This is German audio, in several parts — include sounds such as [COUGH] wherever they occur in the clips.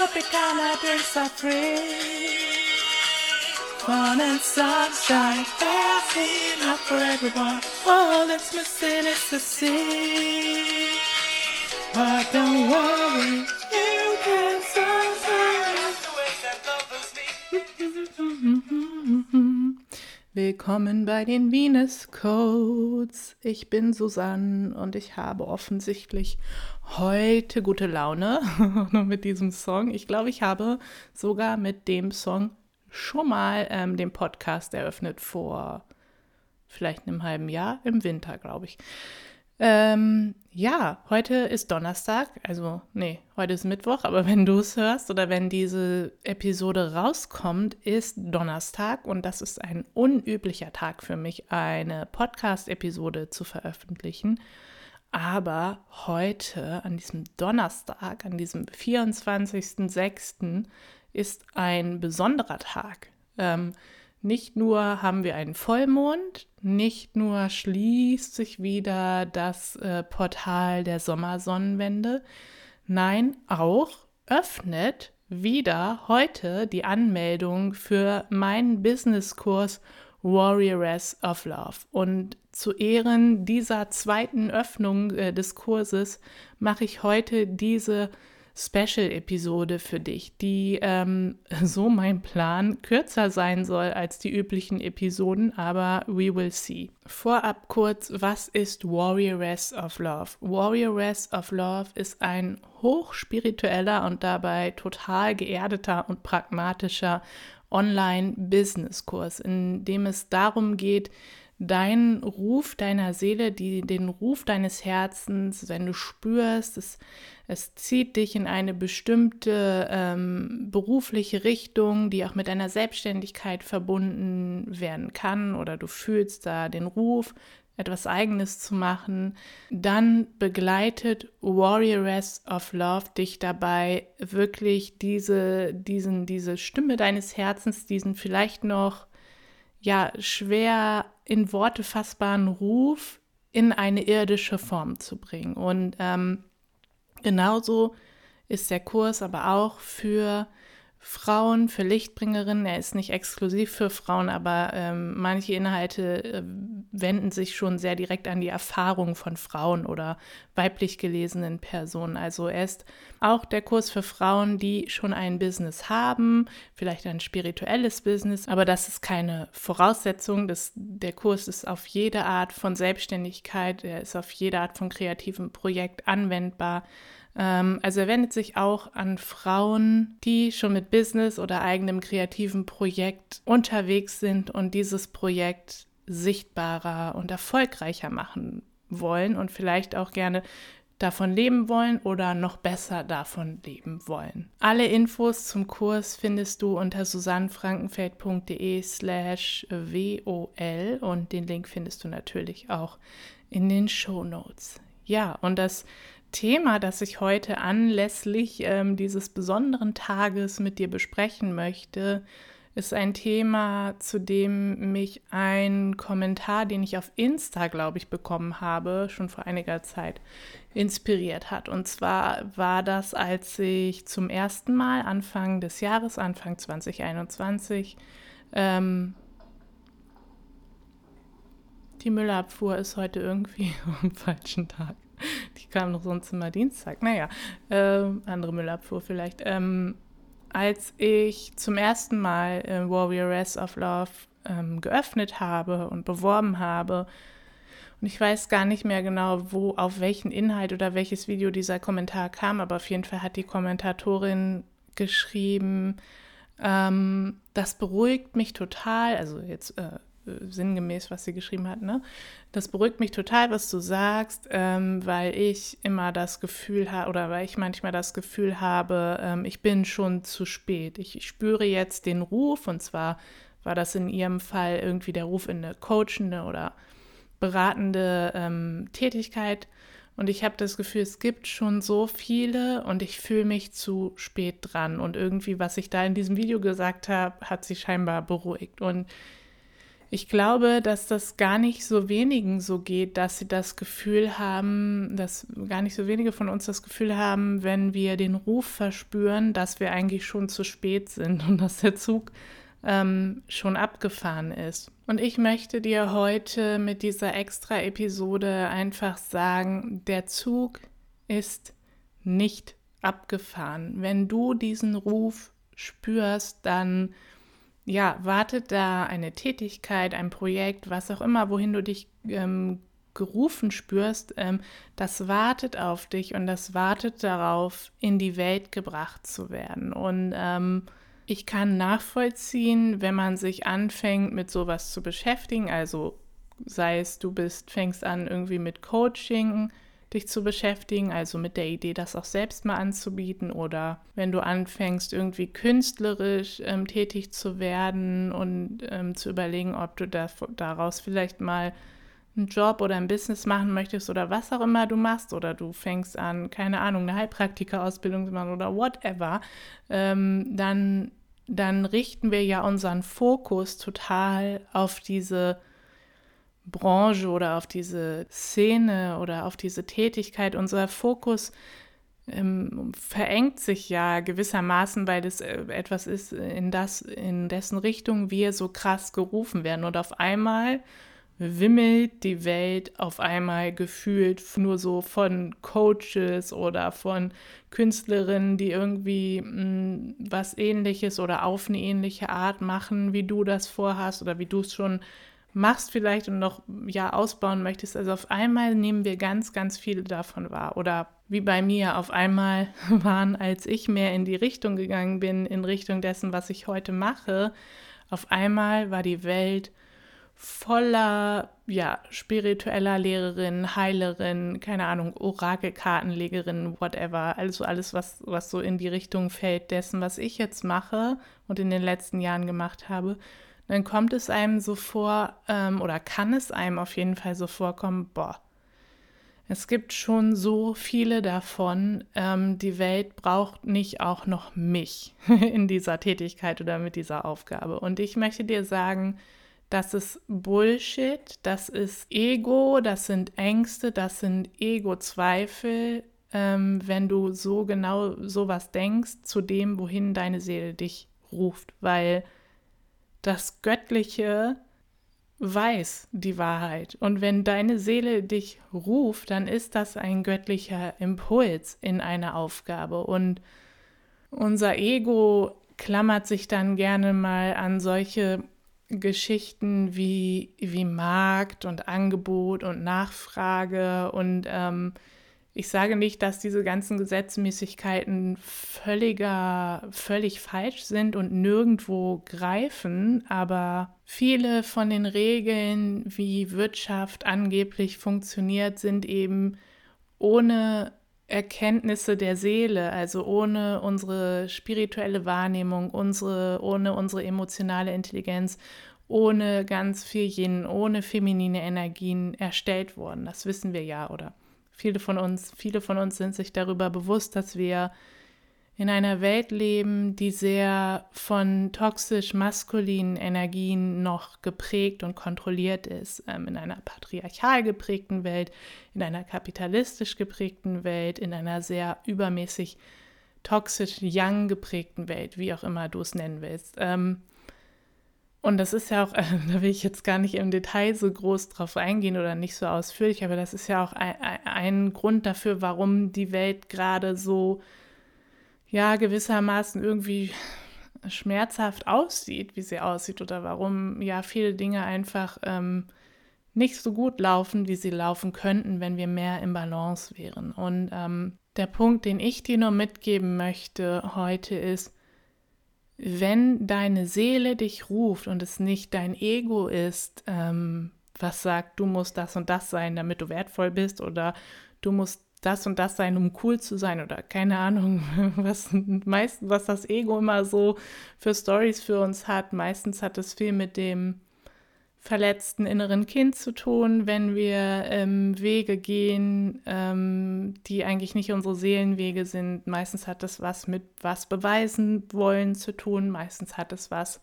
Tropicana drinks are free. Fun and sunshine, there's enough for everyone. All that's missing is the sea. But don't worry, you can survive. Willkommen bei den Venus Codes. Ich bin Susanne und ich habe offensichtlich heute gute Laune [LAUGHS] mit diesem Song. Ich glaube, ich habe sogar mit dem Song schon mal ähm, den Podcast eröffnet vor vielleicht einem halben Jahr, im Winter, glaube ich. Ähm, ja, heute ist Donnerstag, also nee, heute ist Mittwoch, aber [LAUGHS] wenn du es hörst oder wenn diese Episode rauskommt, ist Donnerstag und das ist ein unüblicher Tag für mich, eine Podcast-Episode zu veröffentlichen. Aber heute, an diesem Donnerstag, an diesem 24.06., ist ein besonderer Tag. Ähm, nicht nur haben wir einen Vollmond, nicht nur schließt sich wieder das äh, Portal der Sommersonnenwende, nein, auch öffnet wieder heute die Anmeldung für meinen Businesskurs Warrioress of Love. Und zu Ehren dieser zweiten Öffnung äh, des Kurses mache ich heute diese Special-Episode für dich, die ähm, [LAUGHS] so mein Plan kürzer sein soll als die üblichen Episoden, aber we will see. Vorab kurz, was ist Warrioress of Love? Warrioress of Love ist ein hochspiritueller und dabei total geerdeter und pragmatischer Online-Business-Kurs, in dem es darum geht, deinen Ruf deiner Seele, die, den Ruf deines Herzens, wenn du spürst, es, es zieht dich in eine bestimmte ähm, berufliche Richtung, die auch mit deiner Selbstständigkeit verbunden werden kann oder du fühlst da den Ruf, etwas Eigenes zu machen, dann begleitet Warrioress of Love dich dabei, wirklich diese, diesen, diese Stimme deines Herzens, diesen vielleicht noch ja schwer in Worte fassbaren Ruf in eine irdische Form zu bringen. Und ähm, genauso ist der Kurs aber auch für Frauen, für Lichtbringerinnen. Er ist nicht exklusiv für Frauen, aber ähm, manche Inhalte äh, wenden sich schon sehr direkt an die Erfahrung von Frauen oder weiblich gelesenen Personen. Also er ist auch der Kurs für Frauen, die schon ein Business haben, vielleicht ein spirituelles Business, aber das ist keine Voraussetzung. Das, der Kurs ist auf jede Art von Selbstständigkeit, er ist auf jede Art von kreativem Projekt anwendbar. Ähm, also er wendet sich auch an Frauen, die schon mit Business oder eigenem kreativen Projekt unterwegs sind und dieses Projekt sichtbarer und erfolgreicher machen wollen und vielleicht auch gerne davon leben wollen oder noch besser davon leben wollen. Alle Infos zum Kurs findest du unter susannfrankenfeld.de slash wol und den Link findest du natürlich auch in den Show Notes. Ja, und das Thema, das ich heute anlässlich ähm, dieses besonderen Tages mit dir besprechen möchte, ist ein Thema, zu dem mich ein Kommentar, den ich auf Insta, glaube ich, bekommen habe, schon vor einiger Zeit inspiriert hat. Und zwar war das, als ich zum ersten Mal Anfang des Jahres, Anfang 2021, ähm, die Müllabfuhr ist heute irgendwie [LAUGHS] am falschen Tag. Die kam doch sonst immer Dienstag. Naja, äh, andere Müllabfuhr vielleicht. Ähm, als ich zum ersten Mal äh, Warrioress of Love ähm, geöffnet habe und beworben habe, und ich weiß gar nicht mehr genau, wo, auf welchen Inhalt oder welches Video dieser Kommentar kam, aber auf jeden Fall hat die Kommentatorin geschrieben, ähm, das beruhigt mich total, also jetzt äh, sinngemäß, was sie geschrieben hat, ne? Das beruhigt mich total, was du sagst, ähm, weil ich immer das Gefühl habe, oder weil ich manchmal das Gefühl habe, ähm, ich bin schon zu spät. Ich, ich, spüre jetzt den Ruf, und zwar war das in ihrem Fall irgendwie der Ruf in eine coachende oder beratende ähm, Tätigkeit. Und ich habe das Gefühl, es gibt schon so viele und ich fühle mich zu spät dran. Und irgendwie, was ich da in diesem Video gesagt habe, hat sie scheinbar beruhigt. Und Ich glaube, dass das gar nicht so wenigen so geht, dass sie das Gefühl haben, dass gar nicht so wenige von uns das Gefühl haben, wenn wir den Ruf verspüren, dass wir eigentlich schon zu spät sind [LAUGHS] und dass der Zug ähm, schon abgefahren ist. Und ich möchte dir heute mit dieser extra Episode einfach sagen, der Zug ist nicht abgefahren. Wenn du diesen Ruf spürst, dann ja, wartet da eine Tätigkeit, ein Projekt, was auch immer, wohin du dich ähm, gerufen spürst, ähm, das wartet auf dich und das wartet darauf, in die Welt gebracht zu werden. Und ähm, ich kann nachvollziehen, wenn man sich anfängt, mit sowas zu beschäftigen, also sei es, du bist, fängst an irgendwie mit Coaching, dich zu beschäftigen, also mit der Idee, das auch selbst mal anzubieten oder wenn du anfängst, irgendwie künstlerisch ähm, tätig zu werden und ähm, zu überlegen, ob du da, daraus vielleicht mal einen Job oder ein Business machen möchtest oder was auch immer du machst oder du fängst an, keine Ahnung, eine Heilpraktika-Ausbildung zu machen oder whatever, ähm, dann, dann richten wir ja unseren Fokus total auf diese Branche oder auf diese Szene oder auf diese Tätigkeit. Unser Fokus ähm, verengt sich ja gewissermaßen, weil das äh, etwas ist, in, das, in dessen Richtung wir so krass gerufen werden. Und auf einmal wimmelt die Welt auf einmal gefühlt nur so von Coaches oder von Künstlerinnen, die irgendwie mh, mm, was ähnliches oder auf eine ähnliche Art machen, wie du das vorhast oder wie du es schon machst vielleicht und noch ja ausbauen möchtest. Also auf einmal nehmen wir ganz, ganz viele davon wahr. Oder wie bei mir auf einmal [LAUGHS] waren, als ich mehr in die Richtung gegangen bin, in Richtung dessen, was ich heute mache, auf einmal war die Welt voller ja, spiritueller Lehrerin, Heilerin, keine Ahnung, Orakelkartenlegerin, whatever. Also alles, was, was so in die Richtung fällt dessen, was ich jetzt mache und in den letzten Jahren gemacht habe dann kommt es einem so vor, ähm, oder kann es einem auf jeden Fall so vorkommen, boah, es gibt schon so viele davon. Ähm, die Welt braucht nicht auch noch mich [LAUGHS] in dieser Tätigkeit oder mit dieser Aufgabe. Und ich möchte dir sagen, das ist Bullshit, das ist Ego, das sind Ängste, das sind Ego-Zweifel, ähm, wenn du so genau sowas denkst zu dem, wohin deine Seele dich ruft. Weil das Göttliche weiß die Wahrheit. Und wenn deine Seele dich ruft, dann ist das ein göttlicher Impuls in einer Aufgabe. Und unser Ego klammert sich dann gerne mal an solche Geschichten wie, wie Markt und Angebot und Nachfrage und ähm, ich sage nicht, dass diese ganzen Gesetzmäßigkeiten völliger, völlig falsch sind und nirgendwo greifen, aber viele von den Regeln, wie Wirtschaft angeblich funktioniert, sind eben ohne Erkenntnisse der Seele, also ohne unsere spirituelle Wahrnehmung, unsere, ohne unsere emotionale Intelligenz, ohne ganz viel Yin, ohne feminine Energien erstellt worden. Das wissen wir ja, oder? Viele von uns, viele von uns sind sich darüber bewusst, dass wir in einer Welt leben, die sehr von toxisch maskulinen Energien noch geprägt und kontrolliert ist. Ähm, in einer patriarchal geprägten Welt, in einer kapitalistisch geprägten Welt, in einer sehr übermäßig toxisch young geprägten Welt, wie auch immer du es nennen willst. Ähm, und das ist ja auch, [LAUGHS] äh, da will ich jetzt gar nicht im Detail so groß drauf eingehen oder nicht so ausführlich, aber das ist ja auch ein, ein Grund dafür, warum die Welt gerade so, ja, gewissermaßen irgendwie schmerzhaft aussieht, wie sie aussieht, oder warum ja viele Dinge einfach ähm, nicht so gut laufen, wie sie laufen könnten, wenn wir mehr im Balance wären. Und ähm, der Punkt, den ich dir nur mitgeben möchte heute ist, wenn deine Seele dich ruft und es nicht dein Ego ist, ähm, was sagt, du musst das und das sein, damit du wertvoll bist oder du musst das und das sein, um cool zu sein oder keine Ahnung, [LAUGHS] was meistens, was das Ego immer so für Stories für uns hat. Meistens hat es viel mit dem verletzten inneren Kind zu tun, wenn wir ähm, Wege gehen, ähm, die eigentlich nicht unsere Seelenwege sind. Meistens hat das was mit was beweisen wollen zu tun. Meistens hat es was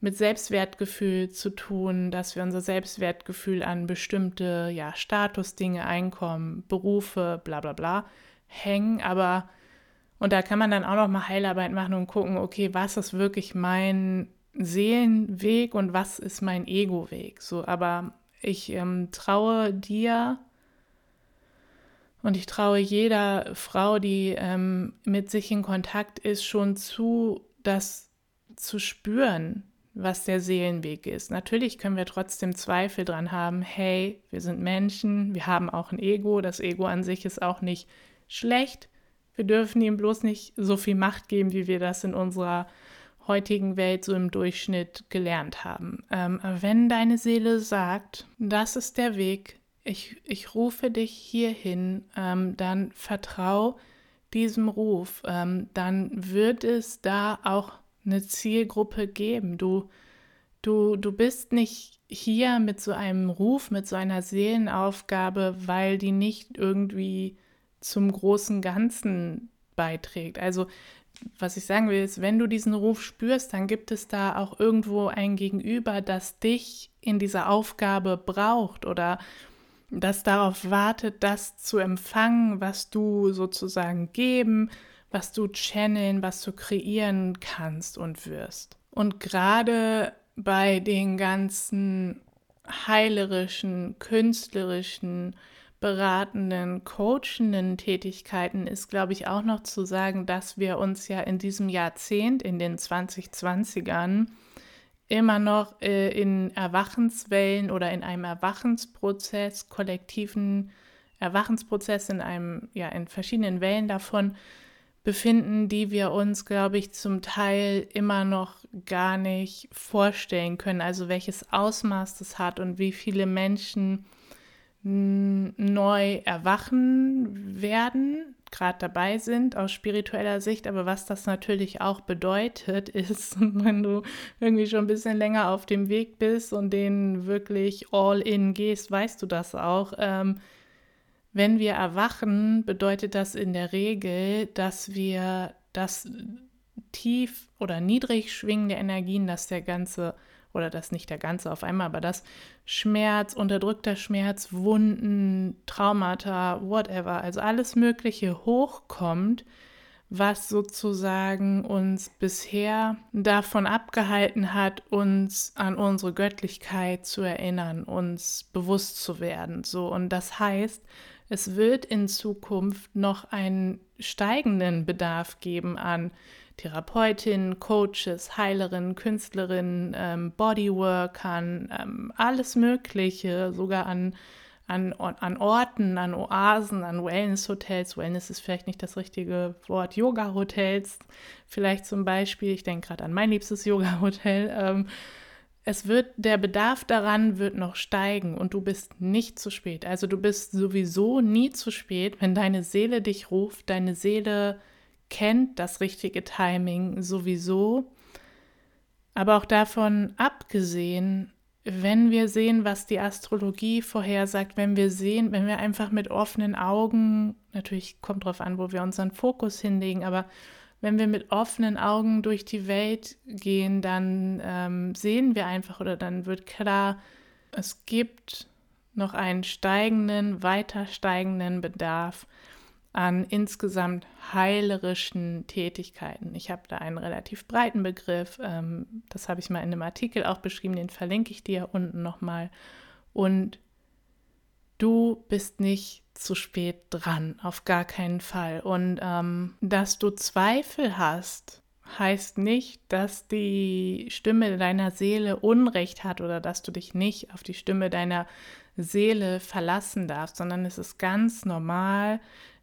mit Selbstwertgefühl zu tun, dass wir unser Selbstwertgefühl an bestimmte ja, Statusdinge, Einkommen, Berufe, bla bla bla hängen. Aber, und da kann man dann auch noch mal Heilarbeit machen und gucken, okay, was ist wirklich mein Seelenweg und was ist mein Ego-Weg? So, aber ich ähm, traue dir und ich traue jeder Frau, die ähm, mit sich in Kontakt ist, schon zu, das zu spüren, was der Seelenweg ist. Natürlich können wir trotzdem Zweifel dran haben, hey, wir sind Menschen, wir haben auch ein Ego, das Ego an sich ist auch nicht schlecht. Wir dürfen ihm bloß nicht so viel Macht geben, wie wir das in unserer heutigen Welt so im Durchschnitt gelernt haben. Ähm, wenn deine Seele sagt, das ist der Weg, ich, ich rufe dich hierhin, ähm, dann vertrau diesem Ruf, ähm, dann wird es da auch eine Zielgruppe geben. Du, du, du bist nicht hier mit so einem Ruf, mit so einer Seelenaufgabe, weil die nicht irgendwie zum großen Ganzen beiträgt. Also was ich sagen will, ist, wenn du diesen Ruf spürst, dann gibt es da auch irgendwo ein Gegenüber, das dich in dieser Aufgabe braucht oder das darauf wartet, das zu empfangen, was du sozusagen geben, was du channeln, was du kreieren kannst und wirst. Und gerade bei den ganzen heilerischen, künstlerischen, beratenden, coachenden Tätigkeiten ist, glaube ich, auch noch zu sagen, dass wir uns ja in diesem Jahrzehnt, in den 2020ern, immer noch äh, in Erwachenswellen oder in einem Erwachensprozess, kollektiven Erwachensprozess, in einem, ja, in verschiedenen Wellen davon befinden, die wir uns, glaube ich, zum Teil immer noch gar nicht vorstellen können. Also welches Ausmaß das hat und wie viele Menschen neu erwachen werden, gerade dabei sind aus spiritueller Sicht. Aber was das natürlich auch bedeutet, [LAUGHS] ist, wenn du irgendwie schon ein bisschen länger auf dem Weg bist und den wirklich all in gehst, weißt du das auch. Ähm, wenn wir erwachen, bedeutet das in der Regel, dass wir das tief oder niedrig schwingende Energien, dass der ganze oder das nicht der ganze auf einmal, aber das Schmerz, unterdrückter Schmerz, Wunden, Traumata, whatever, also alles Mögliche hochkommt, was sozusagen uns bisher davon abgehalten hat, uns an unsere Göttlichkeit zu erinnern, uns bewusst zu werden. So und das heißt, es wird in Zukunft noch einen steigenden Bedarf geben an Therapeutinnen, Coaches, Heilerinnen, Künstlerinnen, ähm, Bodyworkern, ähm, alles Mögliche, sogar an, an, an Orten, an Oasen, an Wellness-Hotels. Wellness ist vielleicht nicht das richtige Wort. Yoga-Hotels, vielleicht zum Beispiel. Ich denke gerade an mein liebstes [LAUGHS] Yoga-Hotel. Ähm, es wird, der Bedarf daran wird noch steigen und du bist nicht zu spät. Also du bist sowieso nie zu spät, wenn deine Seele dich ruft, deine Seele kennt das richtige Timing sowieso. Aber auch davon abgesehen, wenn wir sehen, was die Astrologie vorhersagt, wenn wir sehen, wenn wir einfach mit offenen Augen, natürlich kommt darauf an, wo wir unseren Fokus hinlegen, aber wenn wir mit offenen Augen durch die Welt gehen, dann ähm, sehen wir einfach oder dann wird klar, es gibt noch einen steigenden, weiter steigenden Bedarf an insgesamt heilerischen Tätigkeiten. Ich habe da einen relativ breiten Begriff, ähm, das habe ich mal in einem Artikel auch beschrieben, den verlinke ich dir unten nochmal. Und du bist nicht zu spät dran, auf gar keinen Fall. Und ähm, dass du Zweifel hast, heißt nicht, dass die Stimme deiner Seele Unrecht hat oder dass du dich nicht auf die Stimme deiner Seele verlassen darfst, sondern es ist ganz normal,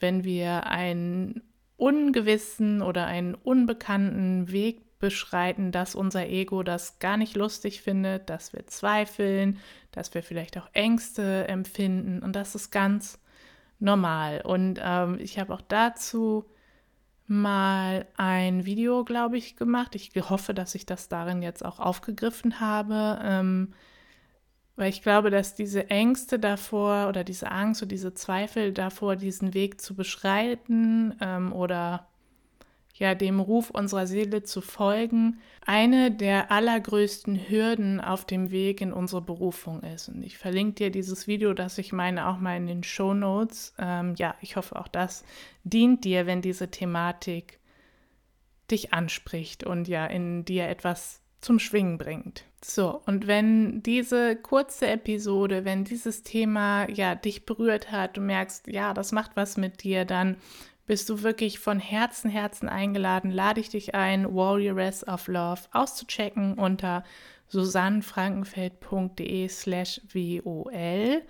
wenn wir einen ungewissen oder einen unbekannten Weg beschreiten, dass unser Ego das gar nicht lustig findet, dass wir zweifeln, dass wir vielleicht auch Ängste empfinden und das ist ganz normal. Und ähm, ich habe auch dazu mal ein Video, glaube ich, gemacht. Ich hoffe, dass ich das darin jetzt auch aufgegriffen habe, ähm, weil ich glaube, dass diese Ängste davor oder diese Angst oder diese Zweifel davor, diesen Weg zu beschreiten ähm, oder ja dem Ruf unserer Seele zu folgen, eine der allergrößten Hürden auf dem Weg in unsere Berufung ist. Und ich verlinke dir dieses Video, das ich meine, auch mal in den Show Notes. Ähm, ja, ich hoffe, auch das dient dir, wenn diese Thematik dich anspricht und ja in dir etwas zum Schwingen bringt. So, und wenn diese kurze Episode, wenn dieses Thema ja dich berührt hat, du merkst, ja, das macht was mit dir, dann bist du wirklich von Herzen, Herzen eingeladen, lade ich dich ein, Warrioress of Love auszuchecken unter susannenfrankenfeld.de slash WOL.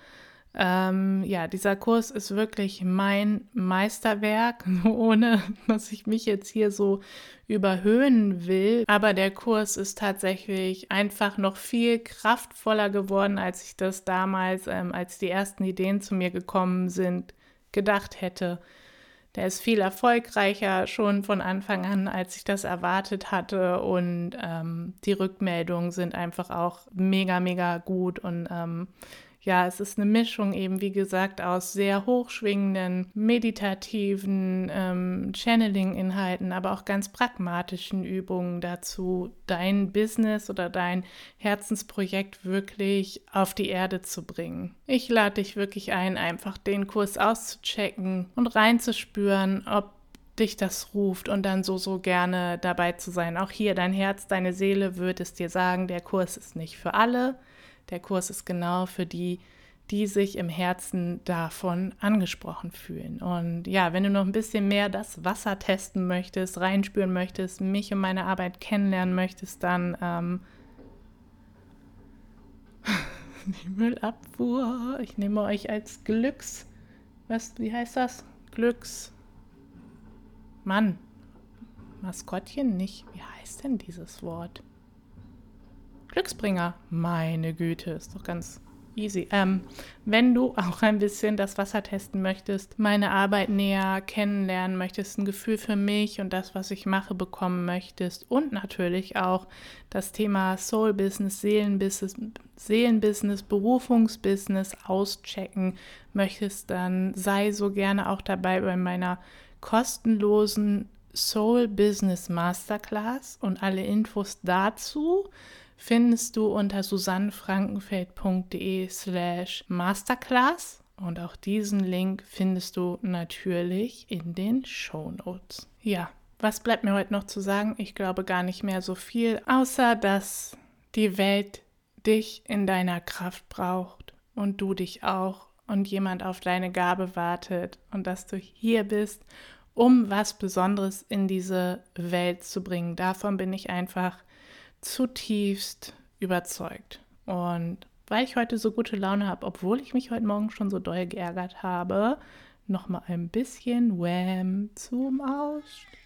Ähm, ja, dieser Kurs ist wirklich mein Meisterwerk, [LAUGHS] ohne dass ich mich jetzt hier so überhöhen will. Aber der Kurs ist tatsächlich einfach noch viel kraftvoller geworden, als ich das damals, ähm, als die ersten Ideen zu mir gekommen sind, gedacht hätte. Der ist viel erfolgreicher schon von Anfang an, als ich das erwartet hatte. Und ähm, die Rückmeldungen sind einfach auch mega, mega gut. Und ähm, ja, es ist eine Mischung eben, wie gesagt, aus sehr hochschwingenden, meditativen ähm, Channeling-Inhalten, aber auch ganz pragmatischen Übungen dazu, dein Business oder dein Herzensprojekt wirklich auf die Erde zu bringen. Ich lade dich wirklich ein, einfach den Kurs auszuchecken und reinzuspüren, ob dich das ruft und dann so, so gerne dabei zu sein. Auch hier, dein Herz, deine Seele wird es dir sagen, der Kurs ist nicht für alle. Der Kurs ist genau für die, die sich im Herzen davon angesprochen fühlen. Und ja, wenn du noch ein bisschen mehr das Wasser testen möchtest, reinspüren möchtest, mich und meine Arbeit kennenlernen möchtest, dann ähm, [LAUGHS] die Müllabfuhr. Ich nehme euch als Glücks. Was, wie heißt das? Glücks. Mann. Maskottchen nicht. Wie heißt denn dieses Wort? Glücksbringer. Meine Güte, ist doch ganz easy. Ähm, wenn du auch ein bisschen das Wasser testen möchtest, meine Arbeit näher kennenlernen möchtest, ein Gefühl für mich und das, was ich mache, bekommen möchtest und natürlich auch das Thema Soul Business, Seelenbusiness, Seelenbusiness, Berufungsbusiness auschecken möchtest, dann sei so gerne auch dabei bei meiner kostenlosen Soul Business Masterclass und alle Infos dazu findest du unter susannenfrankenfeld.de slash masterclass und auch diesen Link findest du natürlich in den Show Notes. Ja, was bleibt mir heute noch zu sagen? Ich glaube gar nicht mehr so viel, außer dass die Welt dich in deiner Kraft braucht und du dich auch und jemand auf deine Gabe wartet und dass du hier bist, um was Besonderes in diese Welt zu bringen. Davon bin ich einfach zutiefst überzeugt. Und weil ich heute so gute Laune habe, obwohl ich mich heute Morgen schon so doll geärgert habe, noch mal ein bisschen Wham zum Ausstieg.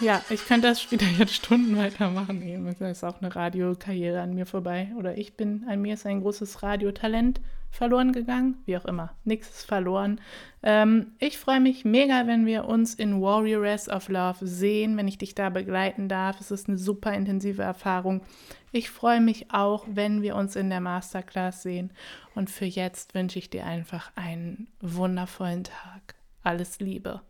Ja, ich könnte das wieder [LAUGHS] jetzt Stunden weitermachen. Da ist auch eine Radiokarriere an mir vorbei. Oder ich bin, an mir ist ein großes Radiotalent verloren gegangen. Wie auch immer. Nichts ist verloren. Ähm, ich freue mich mega, wenn wir uns in Warrioress of Love sehen, wenn ich dich da begleiten darf. Es ist eine super intensive Erfahrung. Ich freue mich auch, wenn wir uns in der Masterclass sehen. Und für jetzt wünsche ich dir einfach einen wundervollen Tag. Alles Liebe.